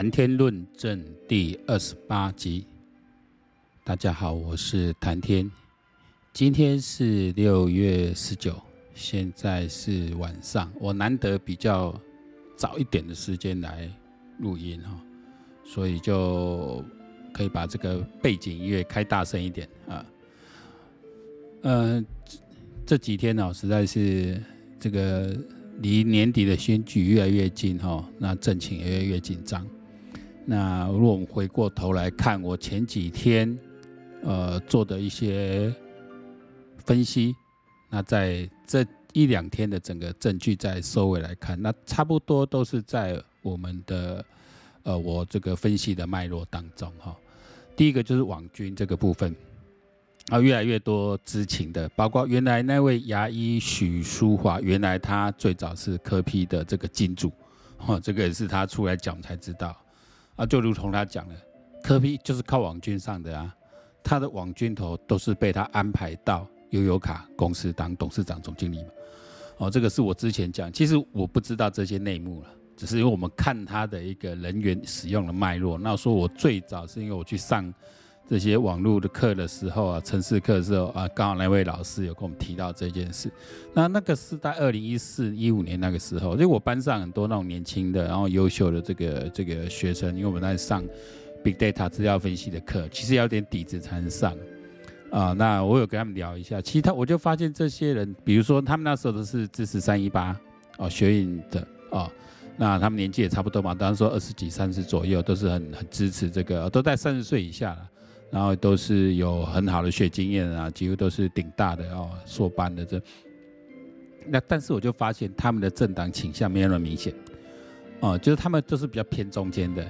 谈天论政第二十八集，大家好，我是谈天。今天是六月十九，现在是晚上。我难得比较早一点的时间来录音哈，所以就可以把这个背景音乐开大声一点啊。嗯，这几天呢，实在是这个。离年底的选举越来越近哈，那政情也越来越紧张。那如果我们回过头来看我前几天呃做的一些分析，那在这一两天的整个证据在收尾来看，那差不多都是在我们的呃我这个分析的脉络当中哈。第一个就是网军这个部分。啊，越来越多知情的，包括原来那位牙医许淑华，原来他最早是科批的这个金主，哈，这个也是他出来讲才知道。啊，就如同他讲的，科比就是靠网军上的啊，他的网军头都是被他安排到悠游卡公司当董事长、总经理嘛。哦，这个是我之前讲，其实我不知道这些内幕了，只是因为我们看他的一个人员使用的脉络。那说我最早是因为我去上。这些网络的课的时候啊，程式课的时候啊，刚好那位老师有跟我们提到这件事。那那个是在二零一四一五年那个时候，就我班上很多那种年轻的，然后优秀的这个这个学生，因为我们在上 big data 资料分析的课，其实要点底子才能上啊。那我有跟他们聊一下，其他我就发现这些人，比如说他们那时候都是支持三一八哦学运的哦，那他们年纪也差不多嘛，当然说二十几三十左右，都是很很支持这个，都在三十岁以下了。然后都是有很好的学经验啊，几乎都是顶大的哦，硕班的这。那但是我就发现他们的政党倾向没有那么明显，哦，就是他们都是比较偏中间的，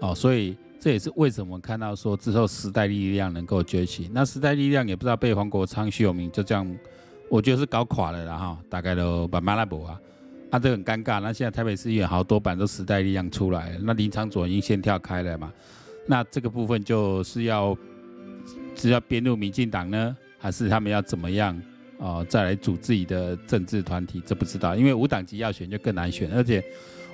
哦，所以这也是为什么看到说之后时代力量能够崛起。那时代力量也不知道被黄国昌、徐永明就这样，我觉得是搞垮了啦哈，大概都把马拉博啊，那这很尴尬。那现在台北市议员好多版都时代力量出来，那林昶佐已经先跳开了嘛。那这个部分就是要是要编入民进党呢，还是他们要怎么样啊、再来组自己的政治团体？这不知道，因为无党籍要选就更难选，而且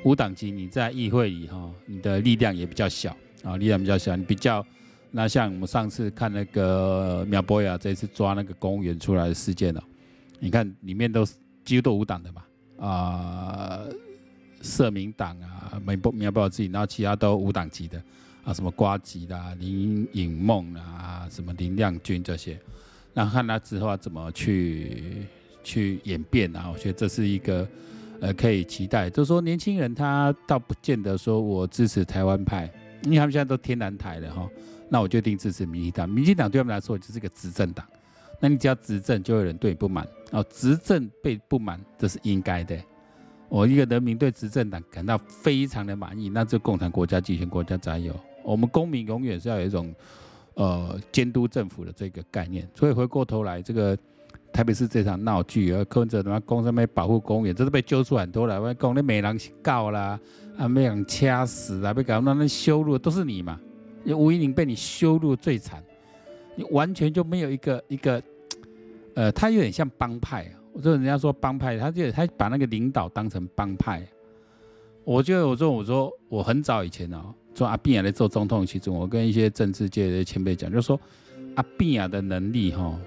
无党籍你在议会里哈，你的力量也比较小啊，力量比较小。你比较那像我们上次看那个苗博雅这次抓那个公务员出来的事件哦，你看里面都是几乎都无党的嘛啊，社民党啊，苗博苗博雅自己，然后其他都无党籍的。啊，什么瓜吉啦、林颖梦啦、什么林亮君这些，那看他之后要怎么去去演变啊？我觉得这是一个呃可以期待。就是说年轻人他倒不见得说我支持台湾派，因为他们现在都天然台了哈。那我就定支持民进党，民进党对他们来说就是个执政党。那你只要执政，就有人对你不满哦。执政被不满，这是应该的。我一个人民对执政党感到非常的满意，那这共产国家、集权国家才有。我们公民永远是要有一种，呃，监督政府的这个概念。所以回过头来，这个台北市这场闹剧，而柯文哲他妈公上面保护公园，这是被揪出很多了。我讲那美人告啦，啊，没人掐死啦，被搞那那羞辱，都是你嘛。因为吴怡宁被你羞辱最惨，你完全就没有一个一个，呃，他有点像帮派。我说人家说帮派，他就他把那个领导当成帮派。我就我说我说我很早以前哦。说阿扁也来做总统，其中我跟一些政治界的前辈讲，就是说阿扁的能力哈，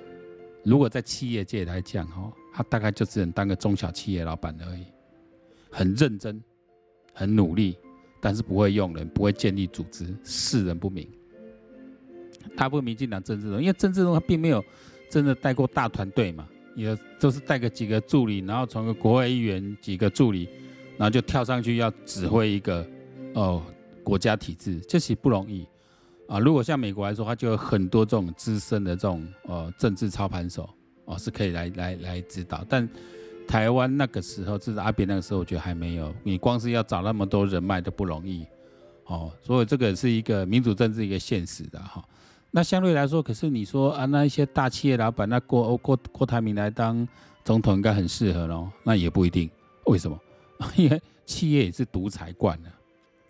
如果在企业界来讲哈，他大概就只能当个中小企业老板而已，很认真，很努力，但是不会用人，不会建立组织，世人不明。大部分民进党政治人，因为政治人他并没有真的带过大团队嘛，也都是带个几个助理，然后从个国会议员几个助理，然后就跳上去要指挥一个哦。国家体制这其实不容易啊！如果像美国来说，它就有很多这种资深的这种呃政治操盘手哦，是可以来来来指导。但台湾那个时候，至少阿扁那个时候，我觉得还没有。你光是要找那么多人脉都不容易哦，所以这个是一个民主政治一个现实的哈。那相对来说，可是你说啊，那一些大企业老板，那郭郭郭台铭来当总统应该很适合喽？那也不一定，为什么？因为企业也是独裁惯的。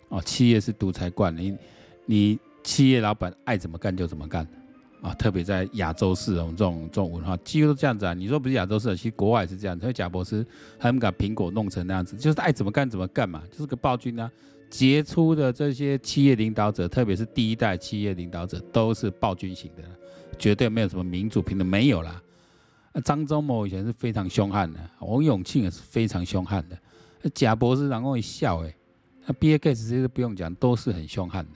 哦，企业是独裁惯，你你企业老板爱怎么干就怎么干，啊，特别在亚洲式这种这种文化，几乎都这样子啊。你说不是亚洲式的，其实国外也是这样。所以贾博士他们把苹果弄成那样子，就是爱怎么干怎么干嘛，就是个暴君啊。杰出的这些企业领导者，特别是第一代企业领导者，都是暴君型的，绝对没有什么民主平等，没有啦。张忠谋以前是非常凶悍的，王永庆也是非常凶悍的。贾博士然后一笑，哎，那 Bill Gates 这些都不用讲，都是很凶悍的。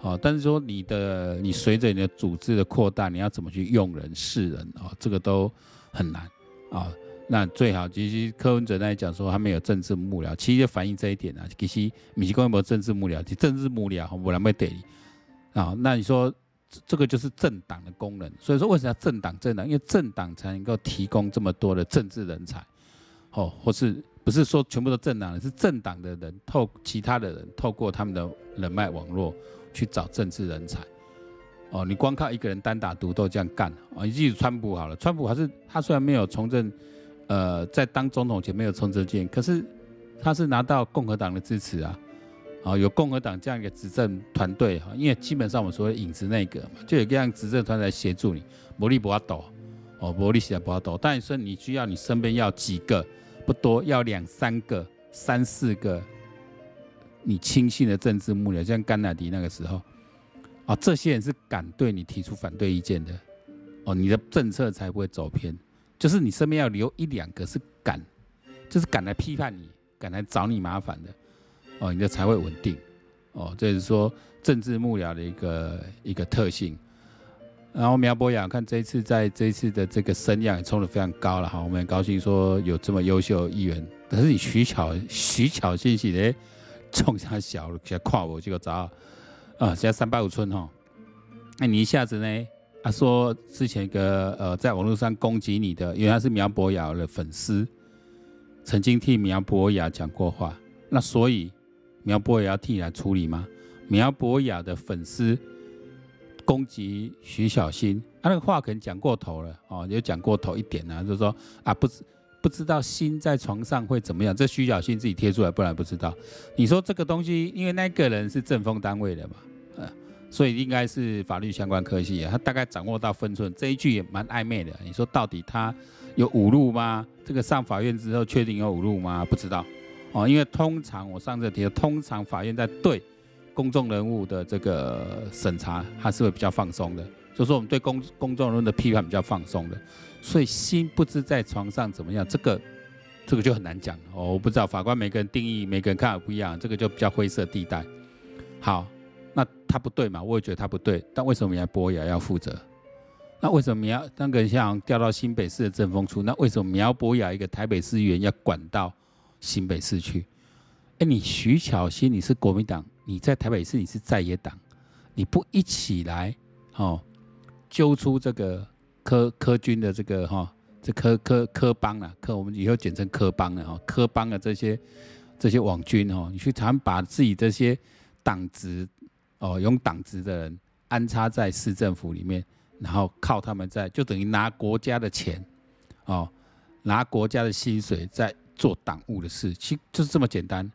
哦，但是说你的，你随着你的组织的扩大，你要怎么去用人、识人啊？这个都很难啊。那最好其实柯文哲那里讲说他没有政治幕僚，其实反映这一点啊。其实米奇公有没有政治幕僚？政治幕僚我来没得啊。那你说这个就是政党的功能，所以说为什么要政党？政党因为政党才能够提供这么多的政治人才，哦，或是不是说全部都政党，是政党的人透其他的人透过他们的人脉网络。去找政治人才，哦，你光靠一个人单打独斗这样干，哦，你记住川普好了，川普还是他虽然没有从政，呃，在当总统前没有从政经验，可是他是拿到共和党的支持啊，啊，有共和党这样一个执政团队哈，因为基本上我们所谓影子内阁嘛，就有这样执政团来协助你，魔力不要抖，哦，魔力现在不要抖，但是你需要你身边要几个，不多，要两三个、三四个。你亲信的政治幕僚，像甘乃迪那个时候，啊，这些人是敢对你提出反对意见的，哦，你的政策才不会走偏。就是你身边要留一两个是敢，就是敢来批判你，敢来找你麻烦的，哦，你的才会稳定。哦，这是说政治幕僚的一个一个特性。然后苗博雅看这一次在这一次的这个声量也冲得非常高了哈，我们很高兴说有这么优秀的议员。可是你徐巧徐巧信息的。冲下小了，先跨我这个闸啊！现在三百五寸哈，那你一下子呢？他说之前一个呃，在网络上攻击你的，因为他是苗博雅的粉丝，曾经替苗博雅讲过话，那所以苗博雅要替你来处理吗？苗博雅的粉丝攻击徐小新，他、那个话可能讲过头了哦，有讲过头一点呢、就是说啊，不知。不知道心在床上会怎么样？这徐小新自己贴出来，不然不知道。你说这个东西，因为那个人是政风单位的嘛，呃，所以应该是法律相关科系啊，他大概掌握到分寸。这一句也蛮暧昧的。你说到底他有侮辱吗？这个上法院之后确定有侮辱吗？不知道哦，因为通常我上次提的，通常法院在对公众人物的这个审查，还是会比较放松的。就是我们对公公众人物的批判比较放松的。所以心不知在床上怎么样，这个这个就很难讲哦。我不知道法官每个人定义，每个人看法不一样，这个就比较灰色地带。好，那他不对嘛？我也觉得他不对。但为什么苗博雅要负责？那为什么要那个像调到新北市的政风处？那为什么苗博雅一个台北市议员要管到新北市去？哎，你徐巧芯你是国民党，你在台北市你是在野党，你不一起来哦，揪出这个？柯柯军的这个哈，这柯柯柯帮啊，柯我们以后简称柯帮了哈，柯帮的这些这些网军哈，你去常把自己这些党职哦，用党职的人安插在市政府里面，然后靠他们在就等于拿国家的钱哦，拿国家的薪水在做党务的事，其实就是这么简单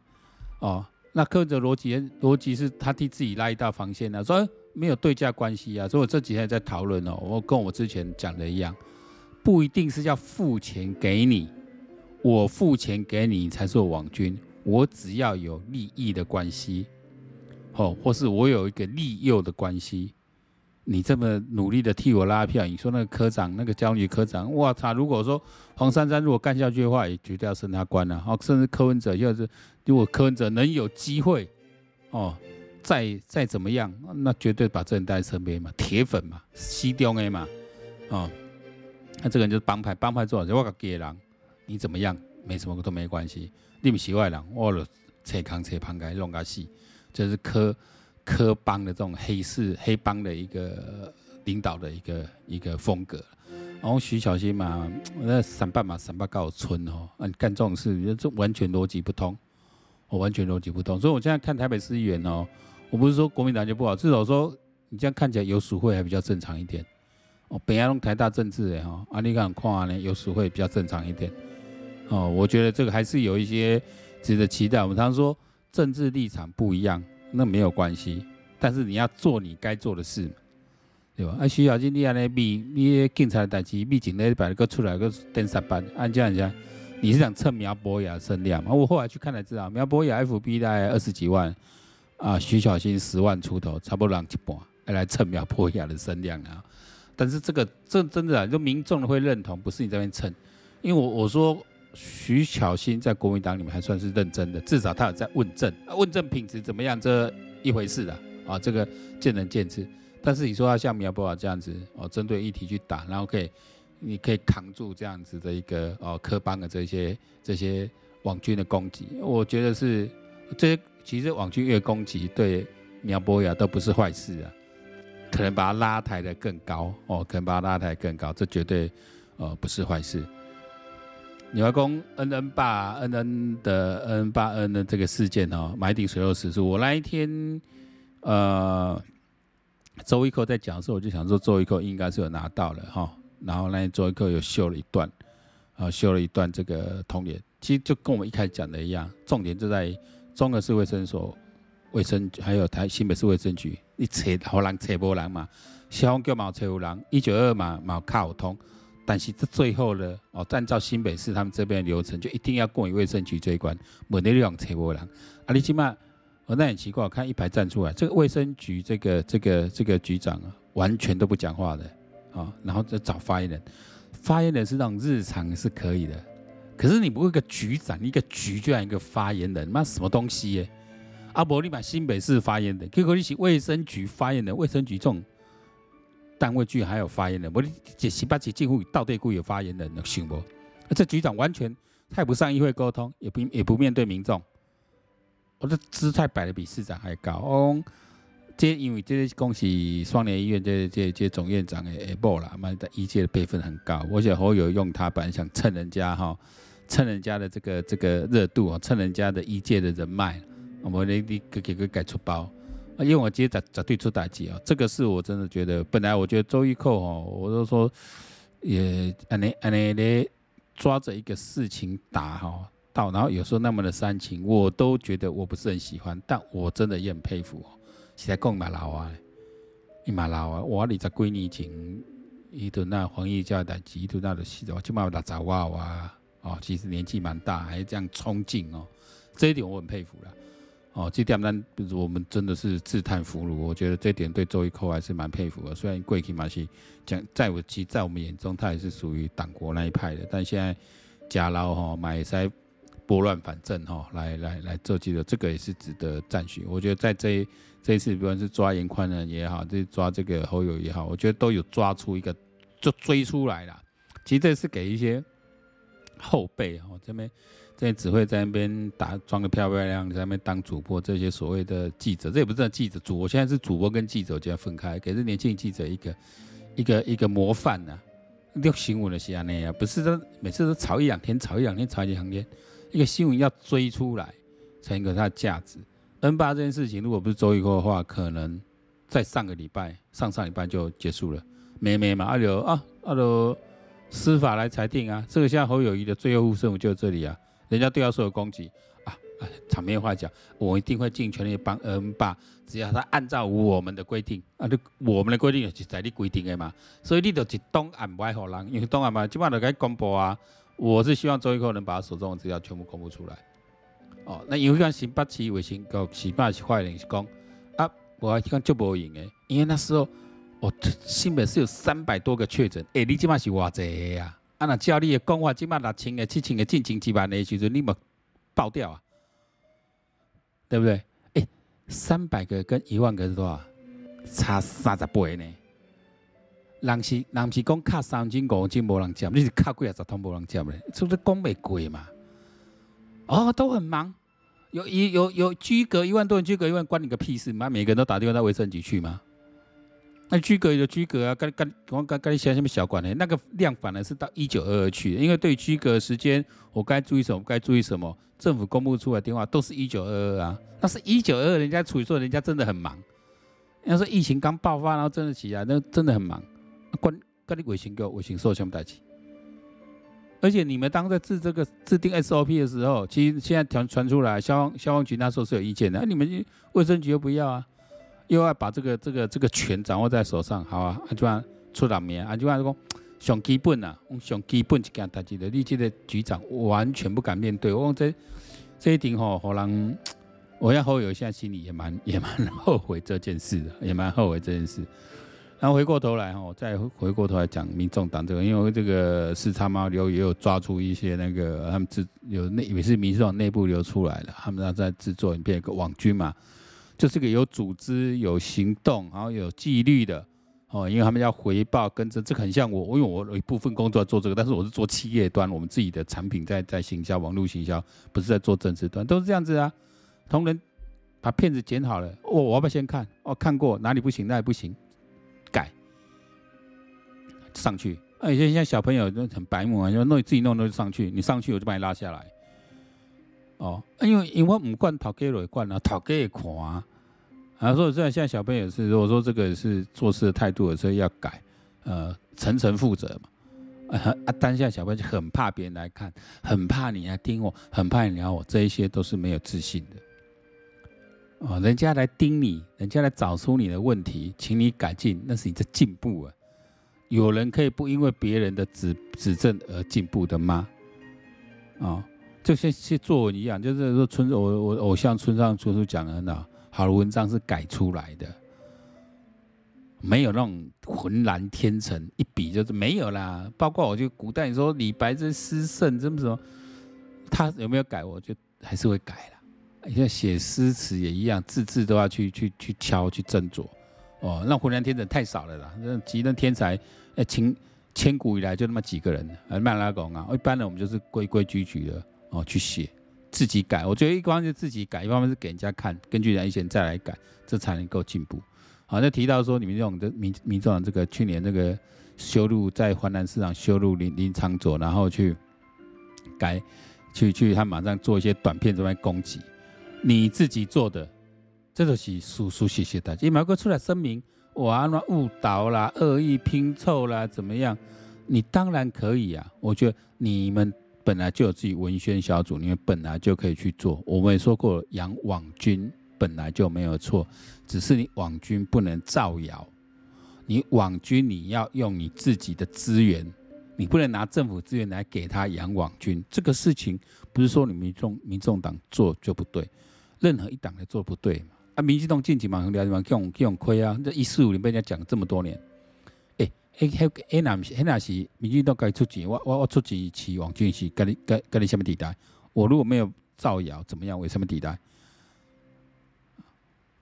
哦。那柯文哲逻辑逻辑是他替自己拉一道防线啊，说。没有对价关系啊，所以我这几天在讨论哦，我跟我之前讲的一样，不一定是要付钱给你，我付钱给你才是我网军，我只要有利益的关系，哦，或是我有一个利诱的关系，你这么努力的替我拉票，你说那个科长，那个教育科长，哇他如果说黄珊珊如果干下去的话，也绝对要升他官了，哦，甚至柯文哲要是如果柯文哲能有机会，哦。再再怎么样，那绝对把这人带在身边嘛，铁粉嘛，西中 A 嘛，哦，那这个人就是帮派，帮派做就，我个给人，你怎么样，没什么都没关系，你们喜外人，我了扯扛扯旁开弄个戏，这是柯科帮的这种黑市黑帮的一个领导的一个一个风格。然后徐小新嘛，那三八嘛，三八告村哦，你干这种事，这完全逻辑不通，我完全逻辑不通，所以我现在看台北市议员哦。我不是说国民党就不好，至少说你这样看起来有鼠会还比较正常一点。哦，本来用台大政治的哈，啊你看看呢，有鼠会比较正常一点。哦，我觉得这个还是有一些值得期待。我们常说政治立场不一样，那没有关系，但是你要做你该做的事。对吧？啊，徐小金，你安尼秘，你警察的代志，秘警那摆个出来个登三班，按这样讲，你是想蹭苗博雅声量吗？我后来去看才知道，苗博雅 FB 大概二十几万，啊，徐小新十万出头，差不多让一半，来来蹭苗博雅的声量啊。但是这个这真的啊，就民众会认同，不是你这边蹭，因为我我说徐巧芯在国民党里面还算是认真的，至少他有在问政，问政品质怎么样这一回事的啊，这个见仁见智。但是你说要像苗博雅这样子哦，针对议题去打，然后可以，你可以扛住这样子的一个哦科邦的这些这些网军的攻击，我觉得是这些其实网军越攻击对苗博雅都不是坏事啊，可能把他拉抬得更高哦，可能把他拉抬更高，这绝对呃不是坏事。你外公恩恩爸恩恩的恩爸恩的这个事件哦，买鼎水落石出，我那一天呃。周一蔻在讲的时候，我就想说周一蔻应该是有拿到了哈，然后那周一蔻又秀了一段，啊，秀了一段这个通联，其实就跟我们一开始讲的一样，重点就在中和市卫生所、卫生局还有台新北市卫生局，你扯好人扯波人嘛，消防局嘛扯有人，一九二二嘛嘛卡通，但是这最后呢，哦，按照新北市他们这边的流程，就一定要过于卫生局这一关，没得让扯不人，啊，你起码。哦，那很奇怪，我看一排站出来，这个卫生局这个这个这个局长啊，完全都不讲话的啊、哦，然后再找发言人，发言人是那种日常是可以的，可是你不会一个局长，一个局这样一个发言人，那什么东西耶？阿伯，你把新北市发言人，结果你是卫生局发言人，卫生局这种单位居然还有发言人，我这十八级近乎到底会有发言人，行不？这局长完全太不上议会沟通，也不也不面对民众。我的姿态摆的比市长还高哦，这因为这是恭喜双联医院这这这总院长的下步啦，嘛的医界的辈分很高。我想侯友用他本来想蹭人家哈，蹭人家的这个这个热度啊，蹭人家的医界的人脉，我们你你给给个改出包，啊因为我直接绝对出代志啊，这个是我真的觉得，本来我觉得周一蔻哦，我都说也安尼安尼咧抓着一个事情打哈。到，然后有时候那么的煽情，我都觉得我不是很喜欢，但我真的也很佩服哦。现在讲嘛老啊，伊马老啊，我二十几年前，伊都那黄奕家的几度那的戏，我起码有打杂娃娃哦，其实年纪蛮大，还这样冲劲哦，这一点我很佩服了哦。这点呢，我们真的是自叹弗如，我觉得这点对周一蔻还是蛮佩服的。虽然贵体马戏讲，在我其在我们眼中，他也是属于党国那一派的，但现在假捞哈买塞。拨乱反正哈，来来来做记者，这个也是值得赞许。我觉得在这一这一次，不管是抓严宽恒也好，这抓这个侯友也好，我觉得都有抓出一个，就追出来了。其实这是给一些后辈哈，这边这边只会在那边打装的漂漂亮亮，在那边当主播，这些所谓的记者，这也不是记者主，我现在是主播跟记者就要分开，给这年轻记者一个一个一个模范呐。六新闻的是安尼啊，不是说每次都炒一两天，炒一两天，炒一两天。一个新闻要追出来，才能有它的价值。N 八这件事情，如果不是周一蔻的话，可能在上个礼拜、上上礼拜就结束了。没没嘛，阿刘啊，阿刘司法来裁定啊，这个现在侯友宜的最后护身符就这里啊。人家对他说有攻击啊，场面话讲，我一定会尽全力帮 N 八，只要他按照我们的规定啊，就我们的规定就是在你规定的嘛。所以你就是东岸外好人，因为东岸嘛，基本上就该公布啊。我是希望周一蔻能把他手中的资料全部公布出来。哦，那有一个新北市卫生局新北市发言人是讲啊，我讲就无用诶，因为那时候哦，新北是有三百多个确诊，诶、欸，你即马是偌济啊？啊，那照你的讲话，即马六千个、七千个、近千几万的时阵，你冇爆掉啊？对不对？诶、三百个跟一万个是多少？差三十倍呢？人是人是讲卡三斤五斤无人接，你是卡几啊十通无人接嘞？是不是讲袂过嘛？哦，都很忙，有有有有居隔一万多人，居隔一万关你个屁事嘛？每个人都打电话到卫生局去吗？那居隔就居隔啊，跟跟我跟跟你想什么小管呢？那个量反而是到一九二二去，因为对居隔时间，我该注意什么？该注意什么？政府公布出来电话都是一九二二啊，那是一九二二，人家处理说人家真的很忙。要说疫情刚爆发，然后真的起来，那真的很忙。关关你卫生局卫生所什么代志？而且你们当在制这个制定 SOP 的时候，其实现在传传出来，消防消防局那时候是有意见的，啊、你们卫生局又不要啊？又要把这个这个这个权掌握在手上，好啊，啊就按出人命啊，就按讲上基本啊，上基本一件代志的，你这个局长完全不敢面对，我讲这这一点吼，可能我要后友现在心里也蛮也蛮后悔这件事的，也蛮后悔这件事。然后回过头来哈，再回过头来讲民众党这个，因为这个四叉猫流也有抓出一些那个他们自有内也是民众党内部流出来的，他们要在制作影片，一个网军嘛，就是个有组织、有行动，然后有纪律的哦，因为他们要回报跟着这个很像我，因为我有一部分工作做这个，但是我是做企业端，我们自己的产品在在行销、网络行销，不是在做政治端，都是这样子啊。同仁把片子剪好了，我我要不要先看？哦，看过哪里不行，哪里不行。改上去，而且现在小朋友都很白目啊，就弄自己弄弄就上去，你上去我就把你拉下来。哦，因为因为我唔惯头家来惯啊，头家也看啊。然后说现在现在小朋友是，如果说这个是做事的态度，所以要改，呃，层层负责嘛。啊，当下小朋友就很怕别人来看，很怕你来盯我，很怕你聊我，这一些都是没有自信的。哦，人家来盯你，人家来找出你的问题，请你改进，那是你的进步啊。有人可以不因为别人的指指正而进步的吗？哦，就像写作文一样，就是说村我我偶像村上春树讲的很好，好的文章是改出来的，没有那种浑然天成一笔就是没有啦。包括我就古代你说李白这诗圣这么什么，他有没有改，我就还是会改了。你看写诗词也一样，字字都要去去去敲去斟酌。哦，那浑然天成太少了啦，那几任天才。哎，千千古以来就那么几个人，啊，曼拉贡啊，一般的我们就是规规矩矩的哦去写，自己改。我觉得一方面是自己改，一方面是给人家看，根据人意见再来改，这才能够进步。好，那提到说你们这种的民民众党这个去年那个修路在华南市场修路林林长佐，然后去改，去去他马上做一些短片这边攻击，你自己做的，这都是叔叔谢谢大家，你马哥出来声明。我啊，那误导啦、恶意拼凑啦，怎么样？你当然可以啊！我觉得你们本来就有自己文宣小组，你们本来就可以去做。我们也说过，养网军本来就没有错，只是你网军不能造谣。你网军你要用你自己的资源，你不能拿政府资源来给他养网军。这个事情不是说你民众民众党做就不对，任何一党来做不对嘛。啊，民进党近几嘛很了解嘛，这种这种亏啊，这一四五年被人家讲了这么多年，哎哎哎哎，那那那是民进党该出钱，我我我出钱去网军是跟你跟跟你什么地带？我如果没有造谣，怎么样？为什么地带？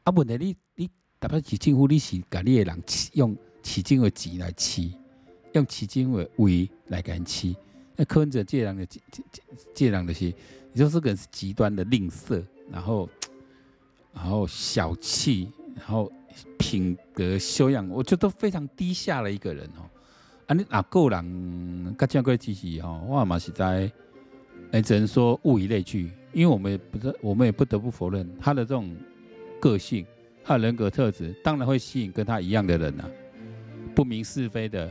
啊，问题你你特别是政府，你是甲你的人用市政的钱来饲，用市政的位来跟吃，那柯文哲这人的这这这人的是，你说这个人是极端的吝啬，然后。然后小气，然后品格修养，我觉得都非常低下的一个人哦。啊，你哪够人？各家各支持哦，我嘛是在，哎，只能说物以类聚，因为我们也不是，我们也不得不否认他的这种个性，他的人格特质，当然会吸引跟他一样的人呐、不明是非的，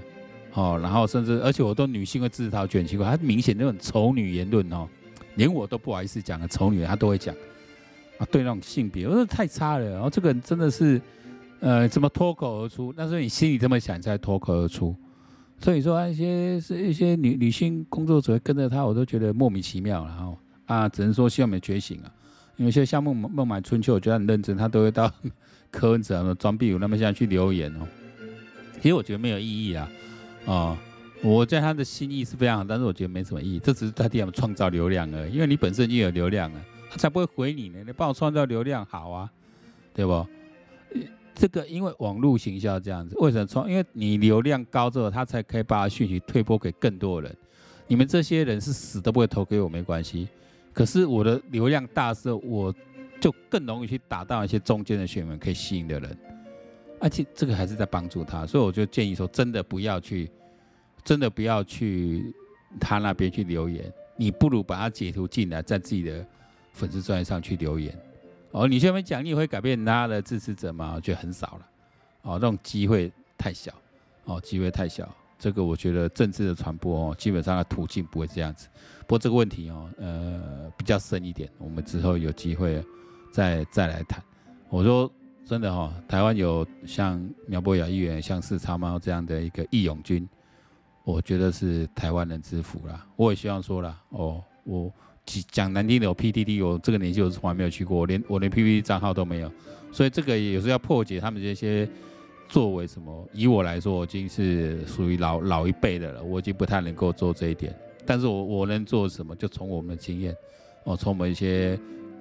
哦，然后甚至而且我都女性会自讨，卷起过，他明显那种丑女言论哦，连我都不好意思讲的丑女，他都会讲。啊，对那种性别，我说太差了。然后这个人真的是，呃，怎么脱口而出？那是你心里这么想，才脱口而出。所以说，一些是一些女女性工作者跟着他，我都觉得莫名其妙。然后啊，只能说希望你们觉醒啊。因为现在像孟孟买春秋，我觉得很认真，他都会到 柯文哲、装逼有那么现在去留言哦。其实我觉得没有意义啊。哦，我在他的心意是非常好，但是我觉得没什么意义。这只是他替他们创造流量而已，因为你本身就有流量了。他才不会回你呢！你帮我创造流量好啊，对不？这个因为网络行销这样子，为什么创？因为你流量高之后，他才可以把讯息推播给更多人。你们这些人是死都不会投给我，没关系。可是我的流量大时候，我就更容易去打到一些中间的选民，可以吸引的人。而且这个还是在帮助他，所以我就建议说，真的不要去，真的不要去他那边去留言。你不如把它截图进来，在自己的。粉丝专页上去留言，哦，你这边讲你会改变他的支持者吗？我觉得很少了，哦，这种机会太小，哦，机会太小。这个我觉得政治的传播哦，基本上的途径不会这样子。不过这个问题哦，呃，比较深一点，我们之后有机会再再来谈。我说真的哈、哦，台湾有像苗博雅议员、像四叉猫这样的一个义勇军，我觉得是台湾人之福啦。我也希望说了哦，我讲难听点，有 PTT，我这个年纪我是从来没有去过，我连我连 PPT 账号都没有，所以这个也是要破解他们这些作为什么。以我来说，我已经是属于老老一辈的了，我已经不太能够做这一点。但是我我能做什么？就从我们的经验，哦，从我们一些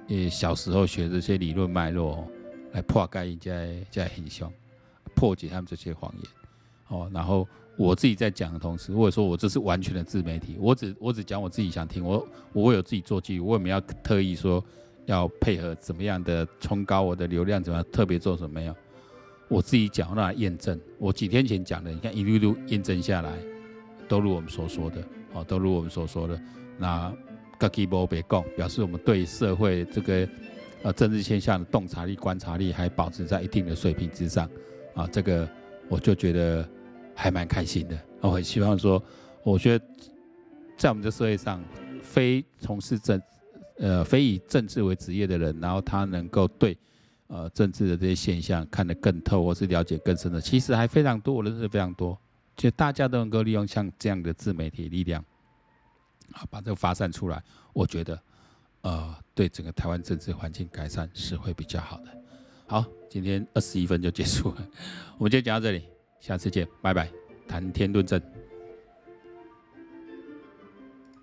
呃小时候学这些理论脉络。来破解一家家很凶，破解他们这些谎言，哦，然后我自己在讲的同时，或者说我这是完全的自媒体，我只我只讲我自己想听，我我会有自己做记录，我也没有特意说要配合怎么样的冲高我的流量，怎么样特别做什么没有，我自己讲那验证，我几天前讲的，你看一路路验证下来，都如我们所说的，哦，都如我们所说的，那各基波别讲，表示我们对社会这个。呃，政治现象的洞察力、观察力还保持在一定的水平之上，啊，这个我就觉得还蛮开心的。我很希望说，我觉得在我们这社会上，非从事政，呃，非以政治为职业的人，然后他能够对呃政治的这些现象看得更透，或是了解更深的，其实还非常多，我认识非常多。就大家都能够利用像这样的自媒体力量，啊，把这个发散出来，我觉得。呃，对整个台湾政治环境改善是会比较好的。好，今天二十一分就结束了，我们就讲到这里，下次见，拜拜，谈天论证。